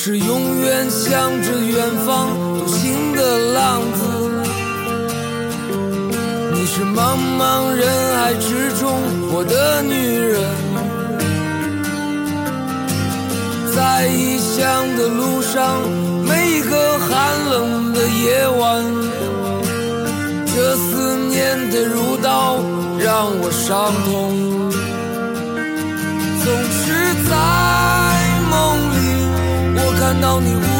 是永远向着远方独行的浪子，你是茫茫人海之中我的女人，在异乡的路上，每一个寒冷的夜晚，这思念的如刀让我伤痛，看到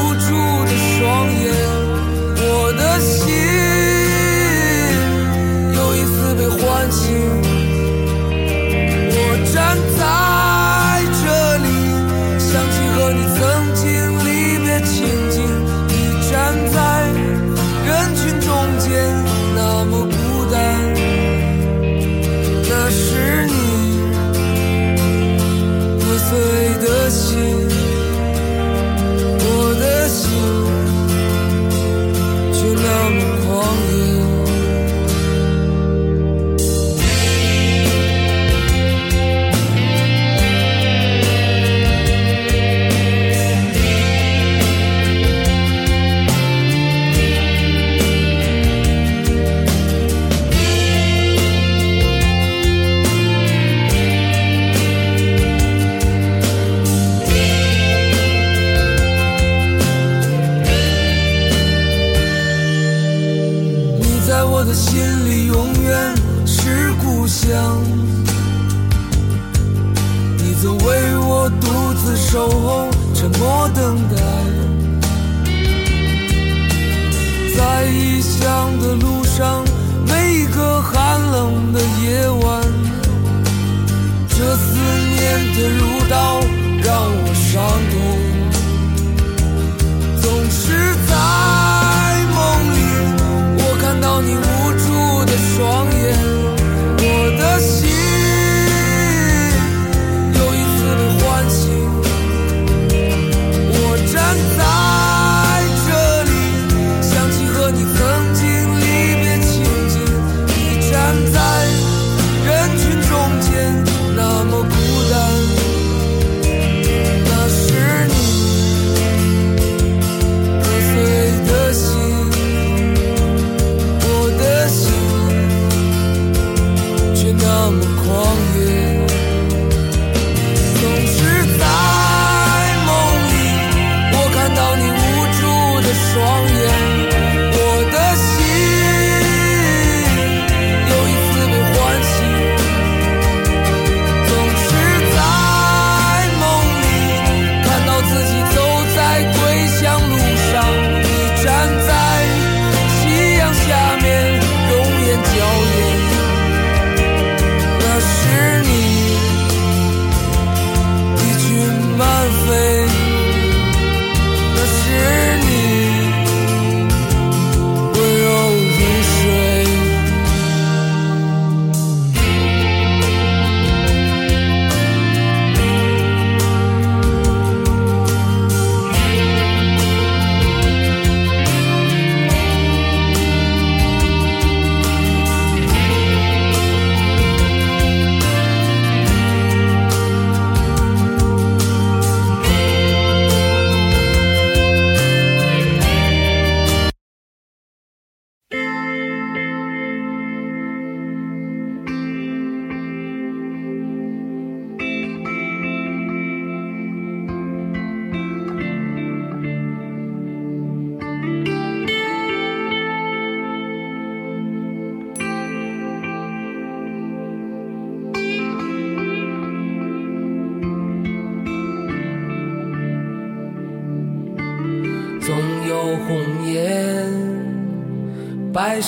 变得如刀，让我伤痛。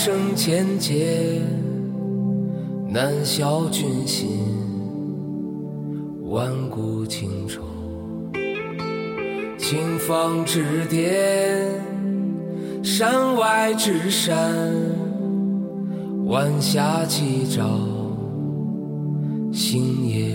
生千劫，难消君心。万古情仇，情放纸砭，山外之山，晚霞起照，星夜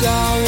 笑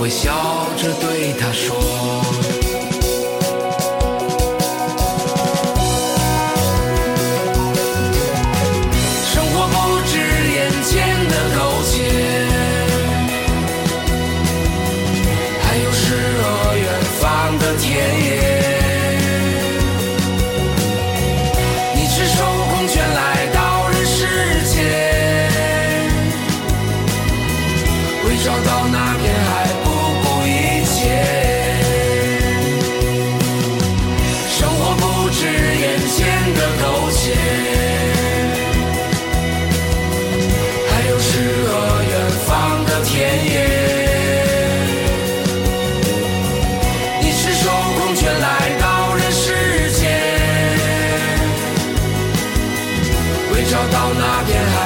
会笑着对他说。I'll not.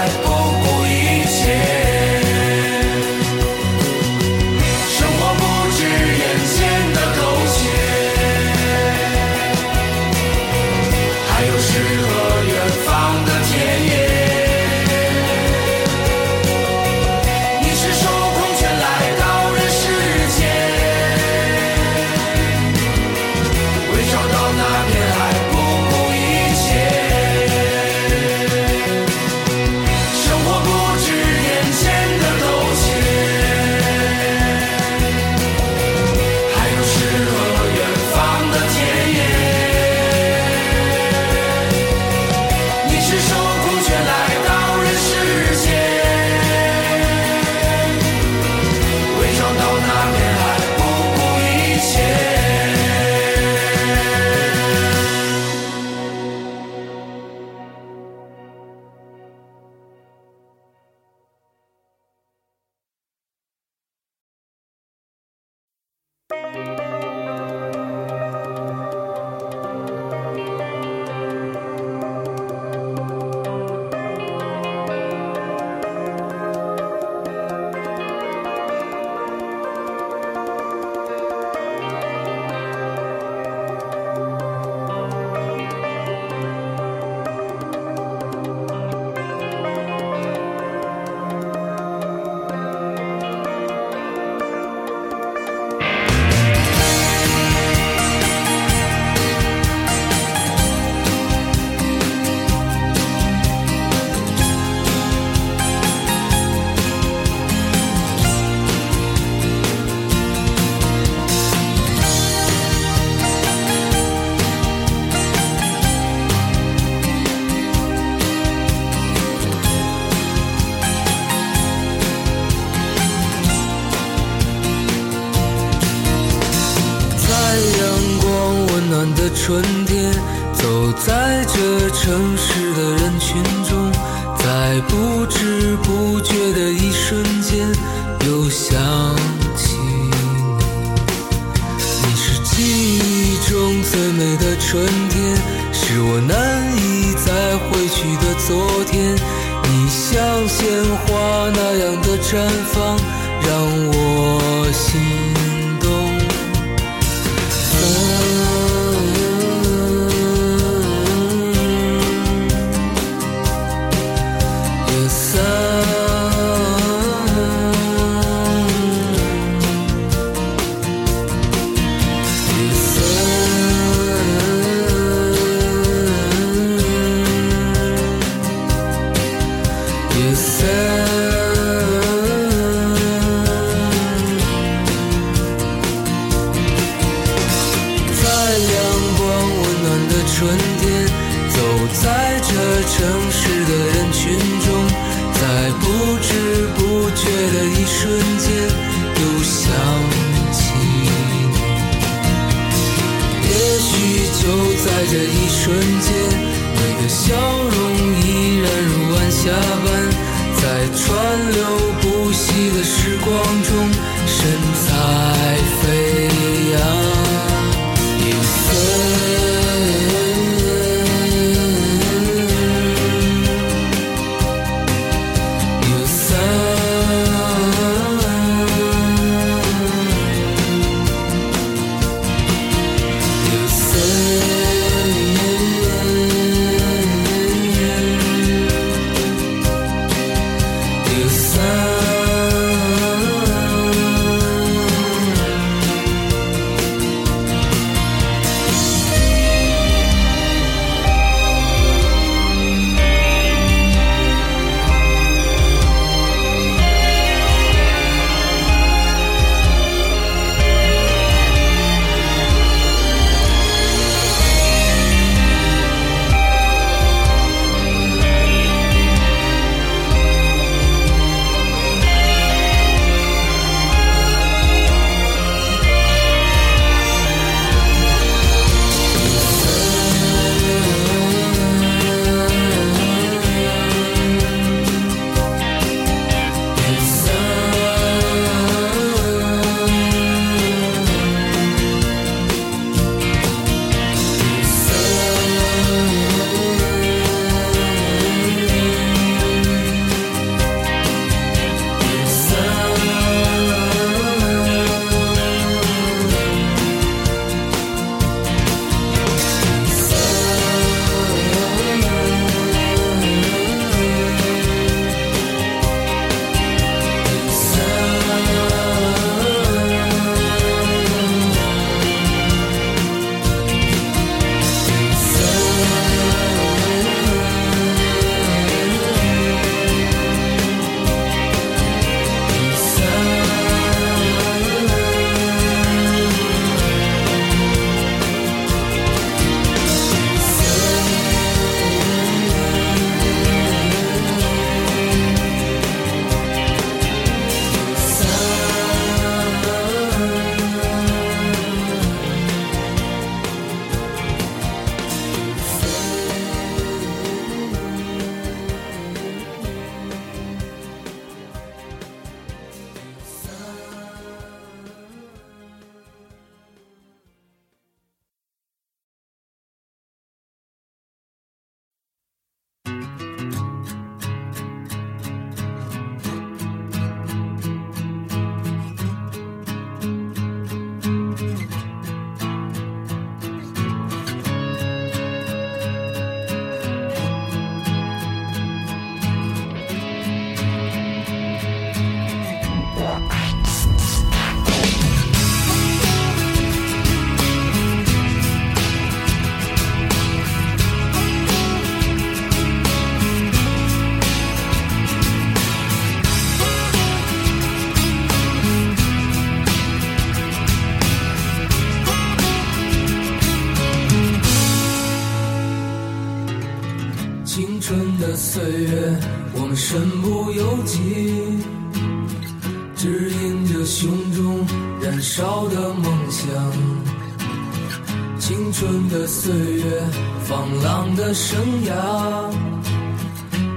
的生涯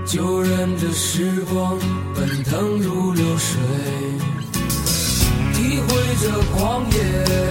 就任这时光奔腾如流水体会这狂野。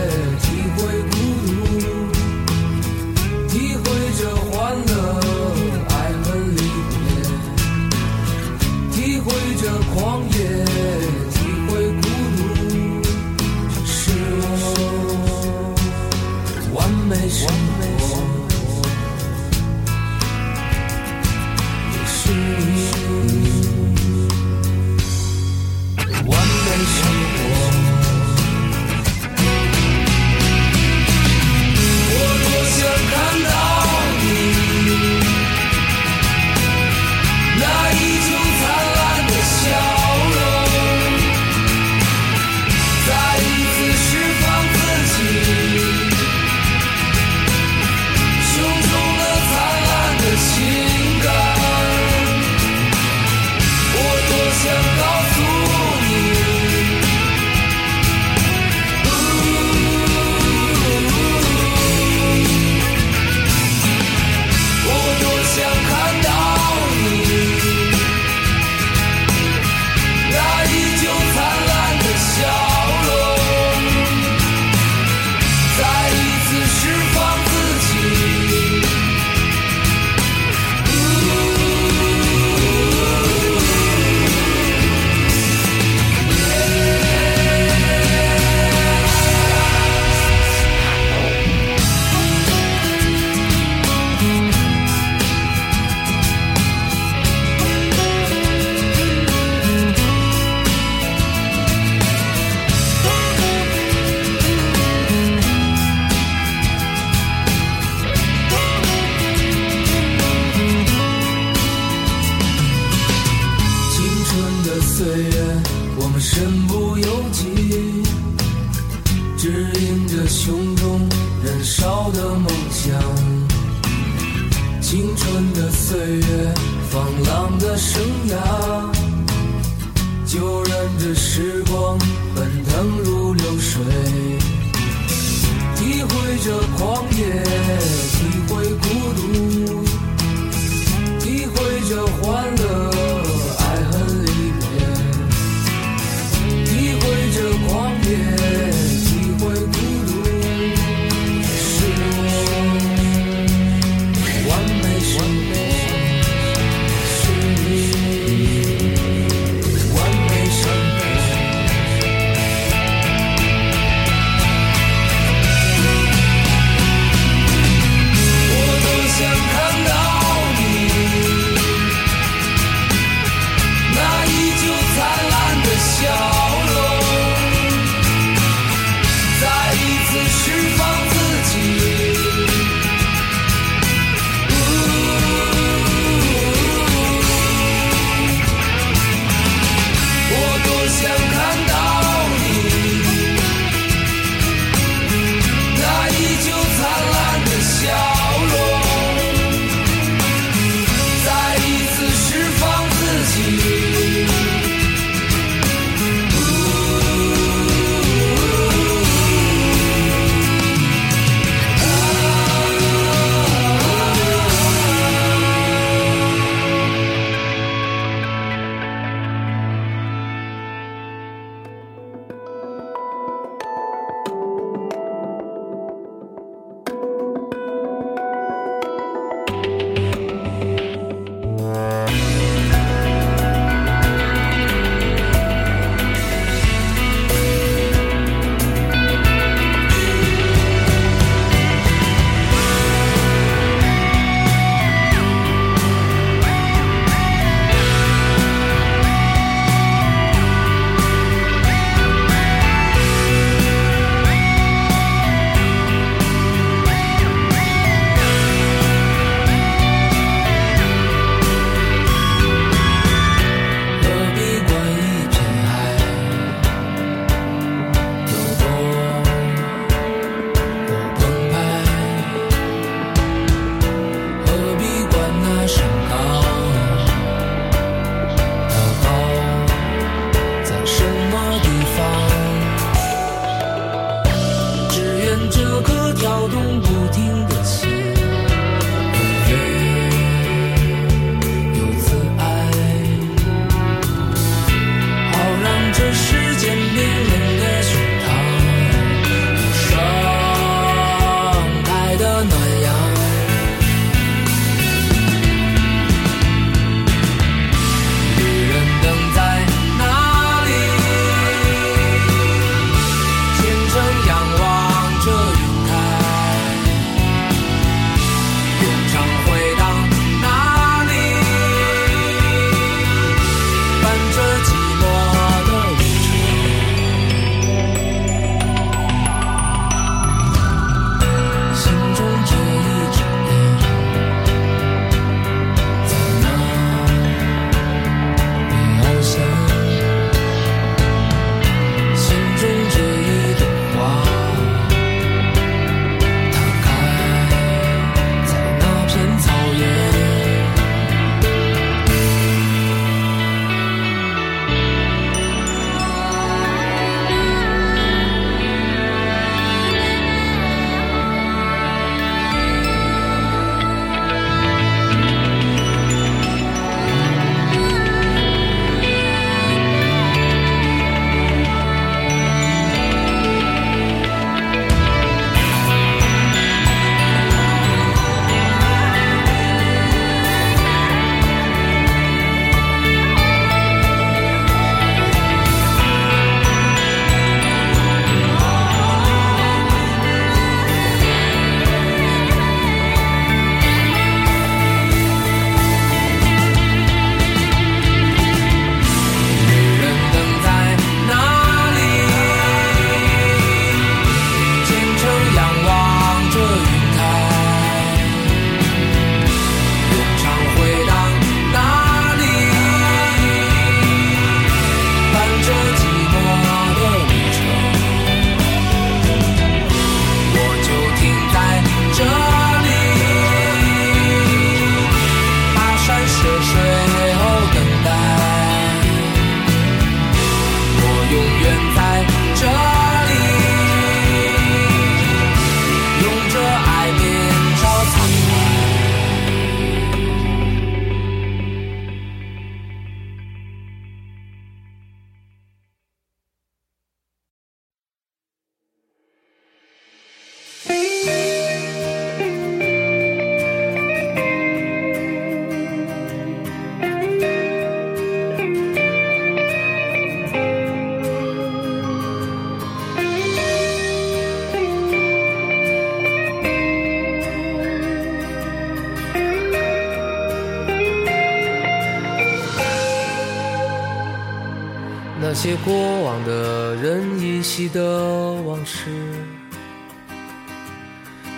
人依稀的往事，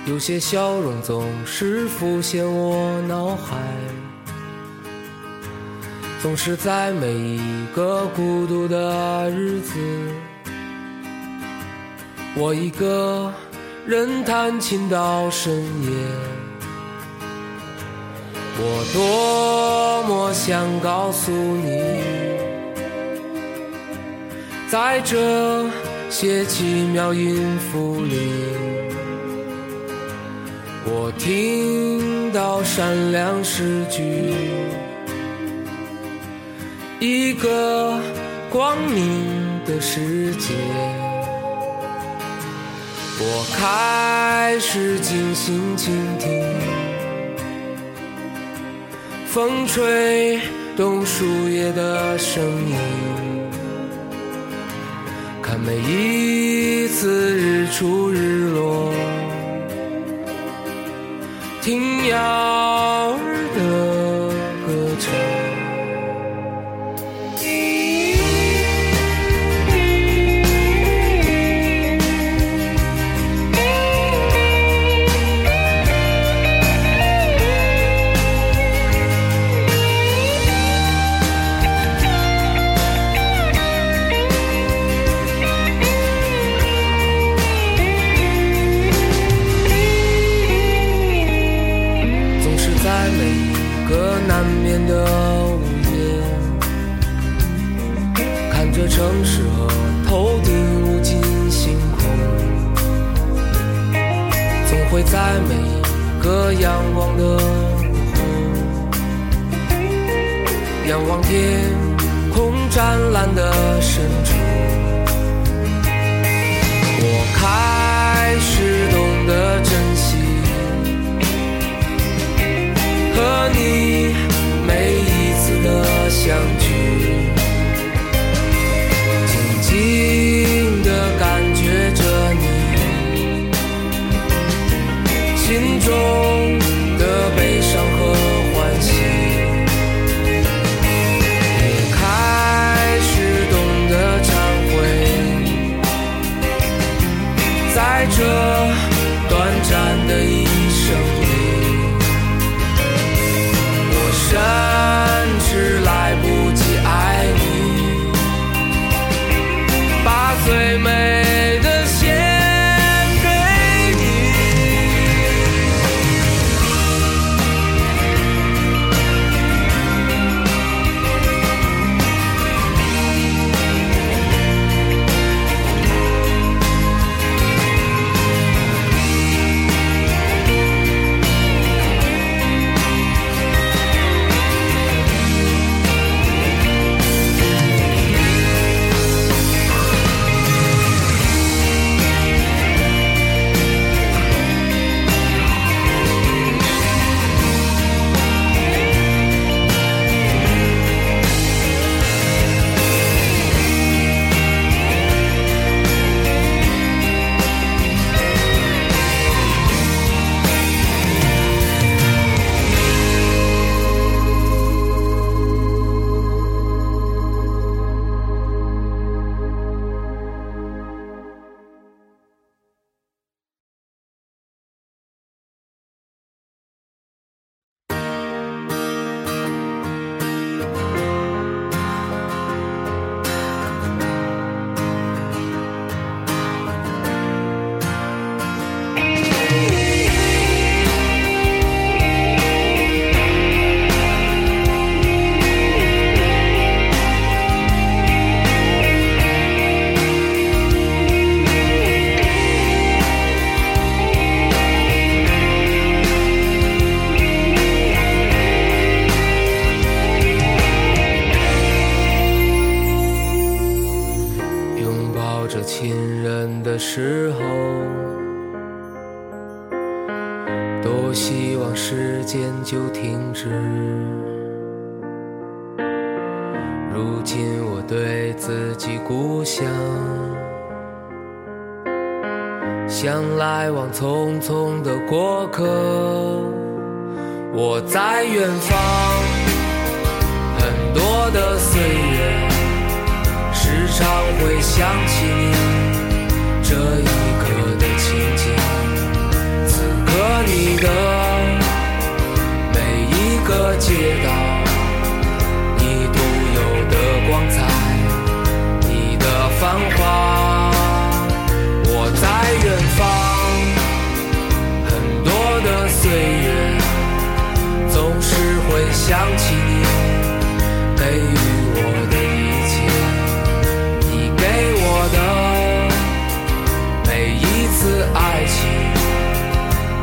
有些笑容总是浮现我脑海，总是在每一个孤独的日子，我一个人弹琴到深夜，我多么想告诉你。在这写奇妙音符里，我听到闪亮诗句，一个光明的世界。我开始静心倾听，风吹动树叶的声音。每一次日出日落，听鸟儿阳光的午后，仰望天空湛蓝的深处，我开始懂得珍惜。和你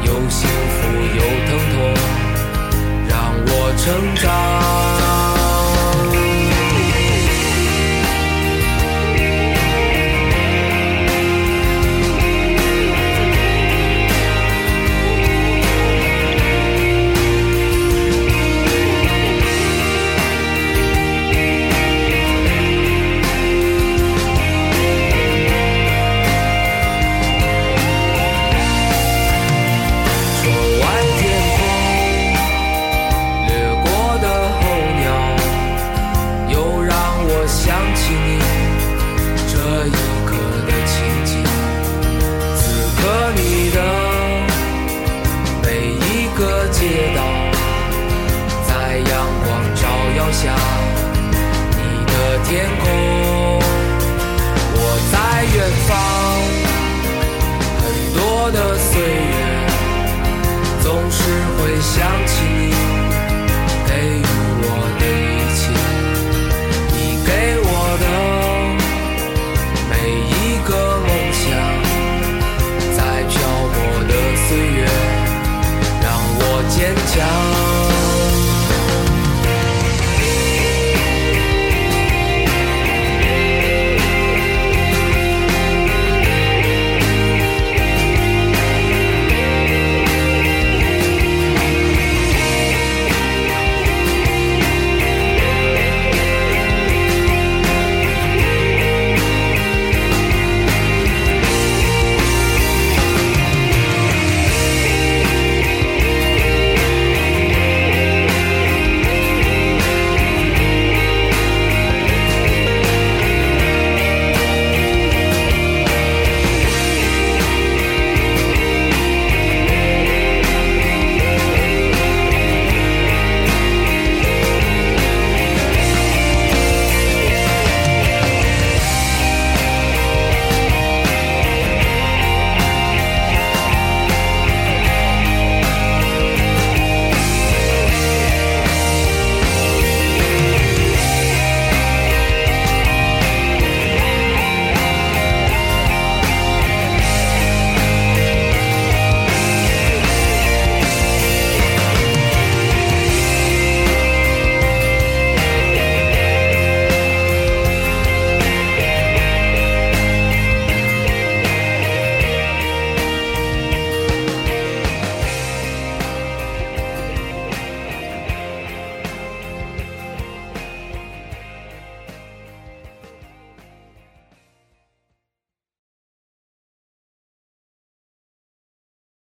有幸福有疼痛让我成长。